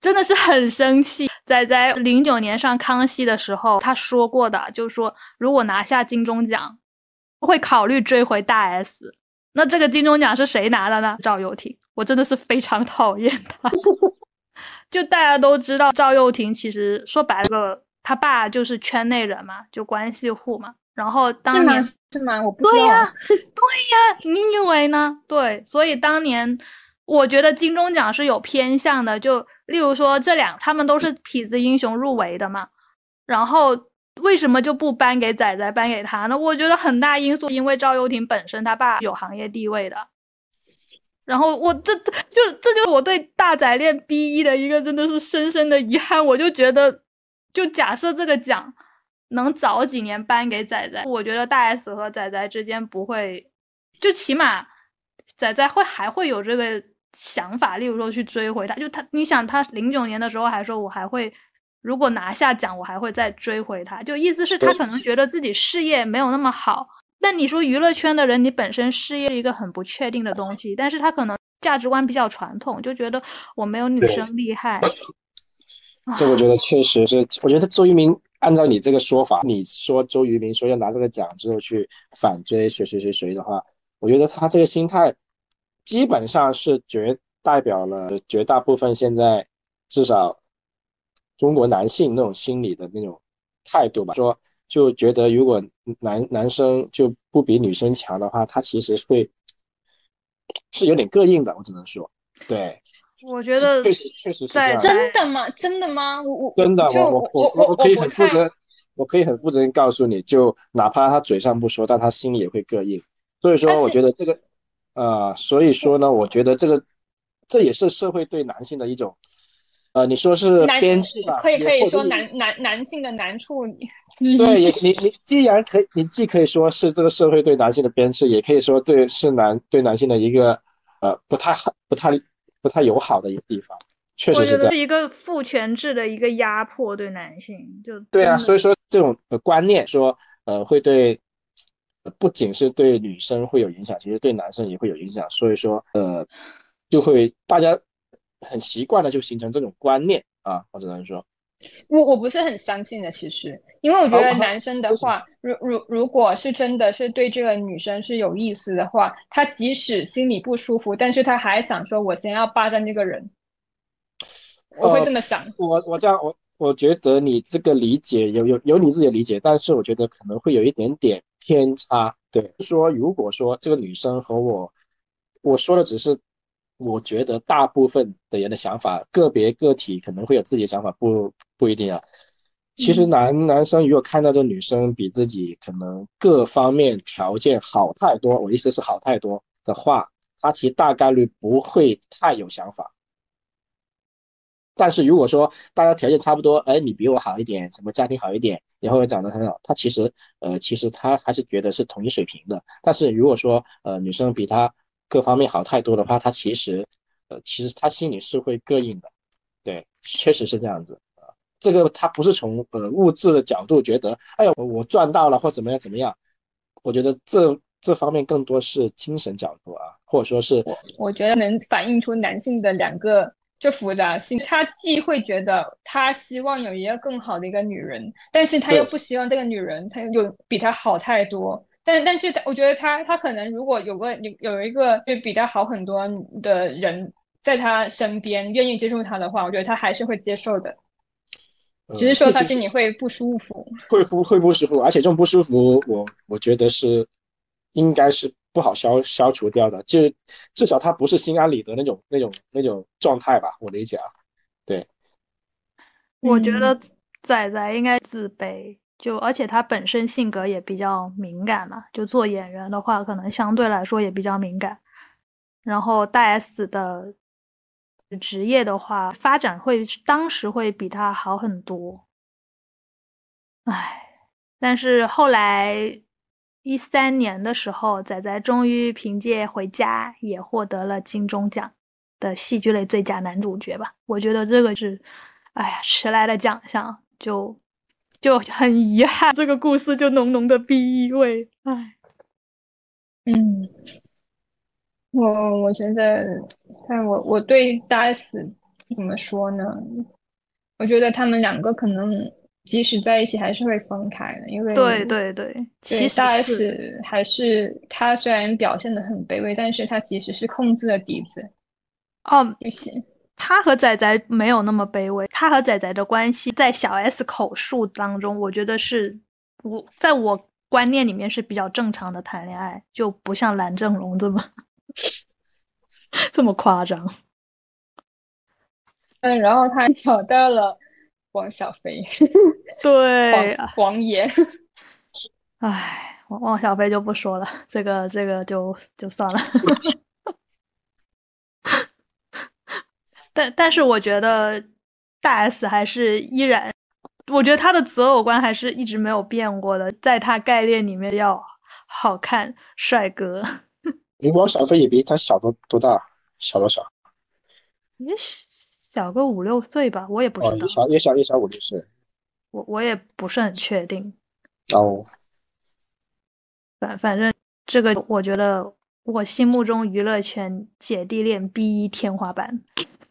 B: 真的是很生气。仔仔零九年上康熙的时候他说过的，就是说如果拿下金钟奖会考虑追回大 S。那这个金钟奖是谁拿的呢？赵又廷，我真的是非常讨厌他。就大家都知道，赵又廷其实说白了，他爸就是圈内人嘛，就关系户嘛。然后当年
C: 是吗？我不知道。
B: 对呀，对呀，你以为呢？对，所以当年我觉得金钟奖是有偏向的，就例如说这两，他们都是痞子英雄入围的嘛，然后。为什么就不颁给仔仔，颁给他呢？我觉得很大因素，因为赵又廷本身他爸有行业地位的。然后我这这就这就是我对大仔恋 B 一的一个真的是深深的遗憾。我就觉得，就假设这个奖能早几年颁给仔仔，我觉得大 S 和仔仔之间不会，就起码仔仔会还会有这个想法，例如说去追回他，就他，你想他零九年的时候还说我还会，如果拿下奖我还会再追回他，就意思是他可能觉得自己事业没有那么好。但你说娱乐圈的人，你本身事业一个很不确定的东西，但是他可能价值观比较传统，就觉得我没有女生厉害。
D: 这我觉得确实是，我觉得周渝民按照你这个说法，你说周渝民说要拿这个奖之后去反追谁谁谁谁的话，我觉得他这个心态基本上是绝代表了绝大部分现在至少中国男性那种心理的那种态度吧，说就觉得如果男男生就不比女生强的话，他其实会是有点膈应的，我只能说，对。
B: 我觉得
D: 确实确实
B: 在
C: 真的吗？真的吗？我我
D: 真的，我
C: 我
D: 我
C: 我
D: 我可以很负责，我可以很负责任告诉你，就哪怕他嘴上不说，但他心里也会膈应。所以说，我觉得这个，呃，所以说呢，我觉得这个，这也是社会对男性的一种，呃，你说是鞭笞吧？
C: 可以可以说男男男性的难处。
D: 对，也你你既然可以，你既可以说是这个社会对男性的鞭笞，也可以说对是男对男性的一个呃不太好不太。不太友好的一个地方，确实是
B: 一个父权制的一个压迫对男性，就
D: 对啊，所以说这种观念说，呃，会对，不仅是对女生会有影响，其实对男生也会有影响，所以说，呃，就会大家很习惯的就形成这种观念啊，我只能说。
C: 我我不是很相信的，其实，因为我觉得男生的话，如如如果是真的是对这个女生是有意思的话，他即使心里不舒服，但是他还想说，我先要霸占这个人，我会这么想。
D: 我我这样，我我觉得你这个理解有有有你自己的理解，但是我觉得可能会有一点点偏差。对，说如果说这个女生和我，我说的只是。我觉得大部分的人的想法，个别个体可能会有自己的想法，不不一定啊。其实男男生如果看到这女生比自己可能各方面条件好太多，我意思是好太多的话，他其实大概率不会太有想法。但是如果说大家条件差不多，哎，你比我好一点，什么家庭好一点，然后长得很好，他其实呃，其实他还是觉得是同一水平的。但是如果说呃，女生比他。各方面好太多的话，他其实，呃，其实他心里是会膈应的，对，确实是这样子啊。这个他不是从呃物质的角度觉得，哎呀，我赚到了或怎么样怎么样，我觉得这这方面更多是精神角度啊，或者说是，
C: 我我觉得能反映出男性的两个就复杂性，他既会觉得他希望有一个更好的一个女人，但是他又不希望这个女人他有比他好太多。但但是，我觉得他他可能如果有个有有一个就比他好很多的人在他身边，愿意接受他的话，我觉得他还是会接受的。只是说他心里会不舒服，
D: 会不会不舒服？而且这种不舒服，我我觉得是应该是不好消消除掉的。就至少他不是心安理得那种那种那种状态吧，我理解啊。对，
B: 我觉得仔仔应该自卑。就而且他本身性格也比较敏感嘛，就做演员的话，可能相对来说也比较敏感。然后大 S 的职业的话，发展会当时会比他好很多。唉，但是后来一三年的时候，仔仔终于凭借《回家》也获得了金钟奖的戏剧类最佳男主角吧。我觉得这个是，哎呀，迟来的奖项就。就很遗憾，这个故事就浓浓的 B 意味。唉，
C: 嗯，我我觉得，但我我对大 S 怎么说呢？我觉得他们两个可能即使在一起，还是会分开的，因为
B: 对对对，其实
C: 大 S 还是他虽然表现的很卑微，但是他其实是控制了底子。
B: 哦，
C: 不行。
B: 他和仔仔没有那么卑微，他和仔仔的关系在小 S 口述当中，我觉得是我在我观念里面是比较正常的谈恋爱，就不像蓝正龙这么 这么夸张。
C: 嗯，然后他找到了王小飞，
B: 对，
C: 王爷。
B: 唉，王王小飞就不说了，这个这个就就算了。但但是我觉得大 S 还是依然，我觉得她的择偶观还是一直没有变过的，在她概念里面要好看帅哥。
D: 你汪小菲也比他小多多大？小多少？
B: 也小个五六岁吧，我也不知
D: 哦，
B: 道
D: 也，小也小也小五六岁。
B: 我我也不是很确定。
D: 哦，
B: 反反正这个，我觉得我心目中娱乐圈姐弟恋 B 一天花板。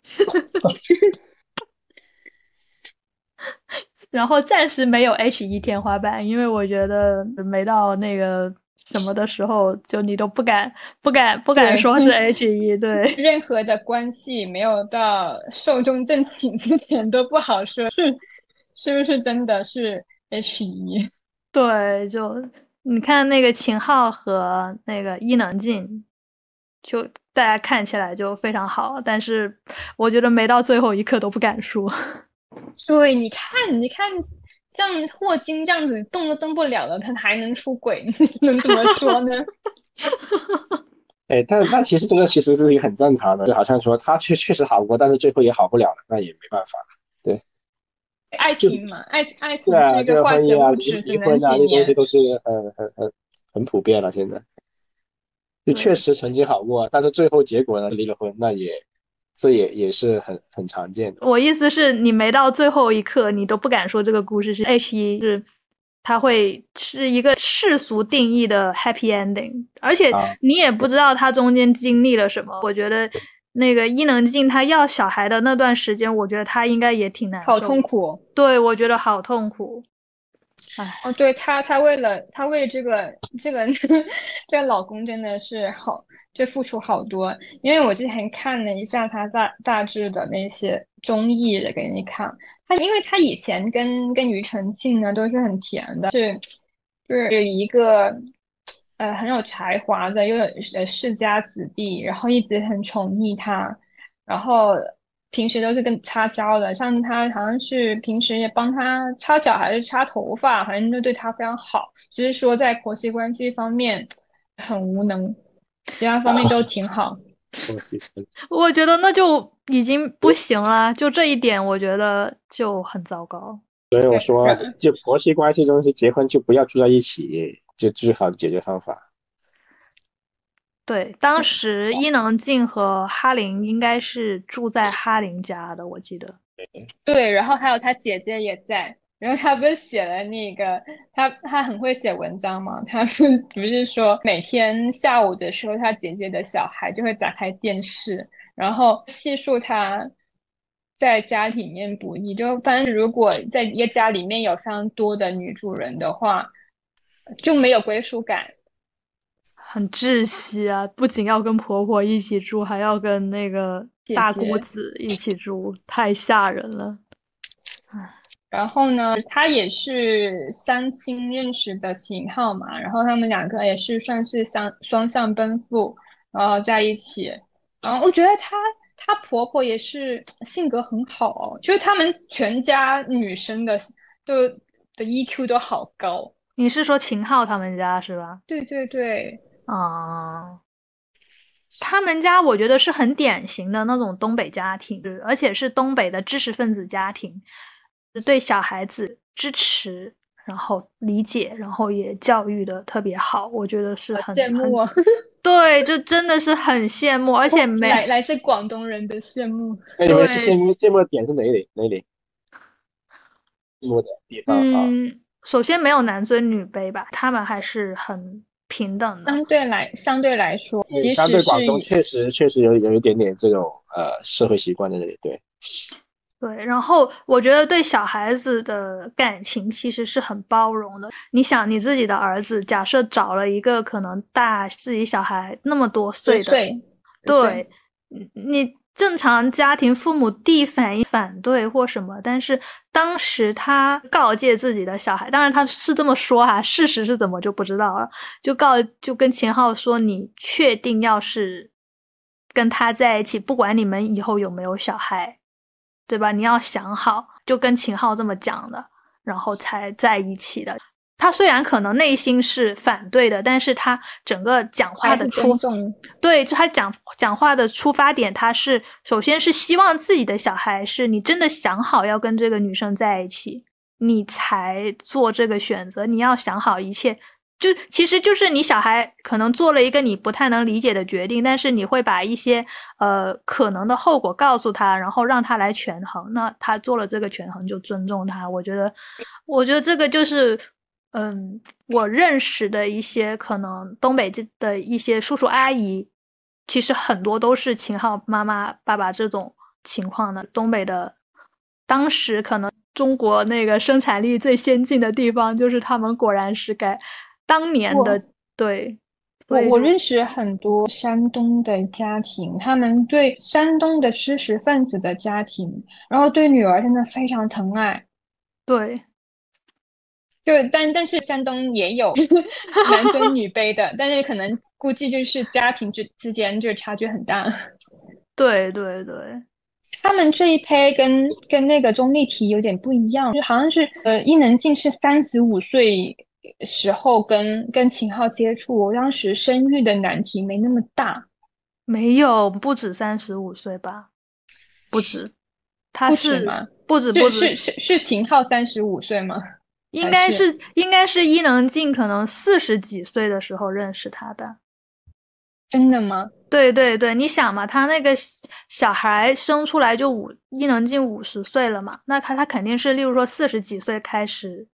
B: 然后暂时没有 H 一天花板，因为我觉得没到那个什么的时候，就你都不敢、不敢、不敢说是 H 一。对，
C: 任何的关系没有到寿终正寝之前都不好说，是是不是真的是 H 一？
B: 对，就你看那个秦昊和那个伊能静，就大家看起来就非常好，但是我觉得没到最后一刻都不敢说。
C: 对，你看，你看，像霍金这样子动都动不了了，他还能出轨，能怎么说呢？
D: 哎，但但其实这个其实是一个很正常的，就好像说他确确实好过，但是最后也好不了了，那也没办法。
C: 对爱情嘛，爱爱情是一个化
D: 婚姻啊、
C: 学物
D: 离
C: 质，只能几
D: 离婚啊，这东西
C: 年。
D: 都是很很很很普遍了。现在就确实曾经好过，但是最后结果呢离了婚，那也这也也是很很常见的。
B: 我意思是你没到最后一刻，你都不敢说这个故事是 H 一，是它会是一个世俗定义的 happy ending，而且
D: 啊
B: 你也不知道他中间经历了什么。我觉得那个伊能静她要小孩的那段时间，我觉得她应该也挺难受，
C: 好痛。苦哦！
B: 对，我觉得好痛苦。
C: 哦，对她，她为了她为这个这个 这个老公真的是好，就付出好多。因为我之前看了一下她大大致的那些综艺的给你看，她因为她以前跟跟庾澄庆呢都是很甜的，是就是有一个呃很有才华的，又有世家子弟，然后一直很宠溺他，然后平时都是跟擦胶的，像他好像是平时也帮他擦脚还是擦头发，反正就对他非常好。只是说在婆媳关系方面很无能，其他方面都挺好。
B: 我觉得那就已经不行了，就这一点，我觉得就很糟糕。
D: 所以我说，就婆媳关系中是结婚就不要住在一起，就最好的解决方法。
B: 对，当时伊能静和哈林应该是住在哈林家的，我记得。
C: 对，然后还有他姐姐也在，然后他不是写了那个，他他很会写文章嘛，他不不是说每天下午的时候，他姐姐的小孩就会打开电视，然后细数他在家里面不易，就反正如果在一个家里面有非常多的女主人的话，就没有归属感。
B: 很窒息啊！不仅要跟婆婆一起住，还要跟那个大姑子一起住，太吓人了。
C: 然后呢，他也是相亲认识的秦昊嘛，然后他们两个也是算是相双向奔赴，然后在一起。然后我觉得她她婆婆也是性格很好哦，就是他们全家女生的都的 EQ 都好高。
B: 你是说秦昊他们家是吧？
C: 对对对，
B: 啊、他们家我觉得是很典型的那种东北家庭，而且是东北的知识分子家庭，对小孩子支持，然后理解，然后也教育的特别好，我觉得是很很
C: 羡慕哦，
B: 对，就真的是很羡慕，而且没
C: 来来自广东人的羡慕。
D: 那你们是
B: 对
D: 羡慕羡慕的点是哪里？哪里？羡慕的地方啊？
B: 嗯，首先没有男尊女卑吧，他们还是很平等的。
C: 相对来相对来说，
D: 对
C: 即使是
D: 相对广东确实确实有有一点点这种呃社会习惯在这里，对。
B: 对，然后我觉得对小孩子的感情其实是很包容的。你想，你自己的儿子，假设找了一个可能大自己小孩那么多岁的，
C: 十岁，
B: 对，你你正常家庭父母第一反应反对或什么，但是当时他告诫自己的小孩，当然他是这么说哈，事实是怎么就不知道了，就告就跟秦昊说，你确定要是跟他在一起，不管你们以后有没有小孩，对吧？你要想好，就跟秦昊这么讲的，然后才在一起的。他虽然可能内心是反对的，但是他整个讲话的出。对，就他讲讲话的出发点，他是首先是希望自己的小孩是你真的想好要跟这个女生在一起，你才做这个选择。你要想好一切就其实就是你小孩可能做了一个你不太能理解的决定，但是你会把一些呃可能的后果告诉他，然后让他来权衡。那他做了这个权衡，就尊重他。我觉得，我觉得这个就是嗯，我认识的一些可能东北的一些叔叔阿姨，其实很多都是秦昊妈妈爸爸这种情况的。东北的当时可能中国那个生产力最先进的地方，就是他们果然是该。当年的对，
C: 我我认识很多山东的家庭，他们对山东的知识分子的家庭，然后对女儿真的非常疼爱。
B: 对，
C: 就但但是山东也有 男尊女卑的，但是可能估计就是家庭之之间就差距很大。
B: 对对对，
C: 他们这一胚跟跟那个钟丽缇有点不一样，就好像是呃伊能静是三十五岁。时候跟跟秦昊接触，我当时生育的难题没那么大，
B: 没有不止三十五岁吧？不止，他是
C: 吗？
B: 不止不
C: 止是是是秦昊三十五岁吗？
B: 应该是应该是伊能静可能四十几岁的时候认识他的，
C: 真的吗？
B: 对对对，你想嘛，他那个小孩生出来就五伊能静五十岁了嘛，那他他肯定是例如说四十几岁开始。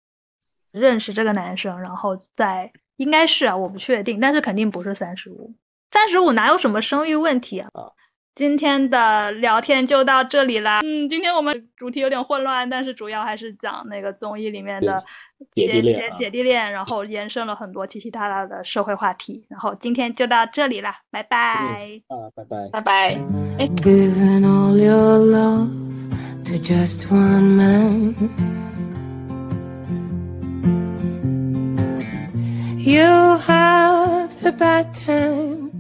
B: 认识这个男生，然后再应该是啊，我不确定，但是肯定不是三十五，三十五哪有什么生育问题啊？今天的聊天就到这里啦。嗯，今天我们主题有点混乱，但是主要还是讲那个综艺里面的
D: 姐弟恋，
B: 姐弟恋，然后延伸了很多其其他他的社会话题。然后今天就到这里啦，拜拜。
D: 啊，拜拜，
C: 拜拜。
A: You have the bad time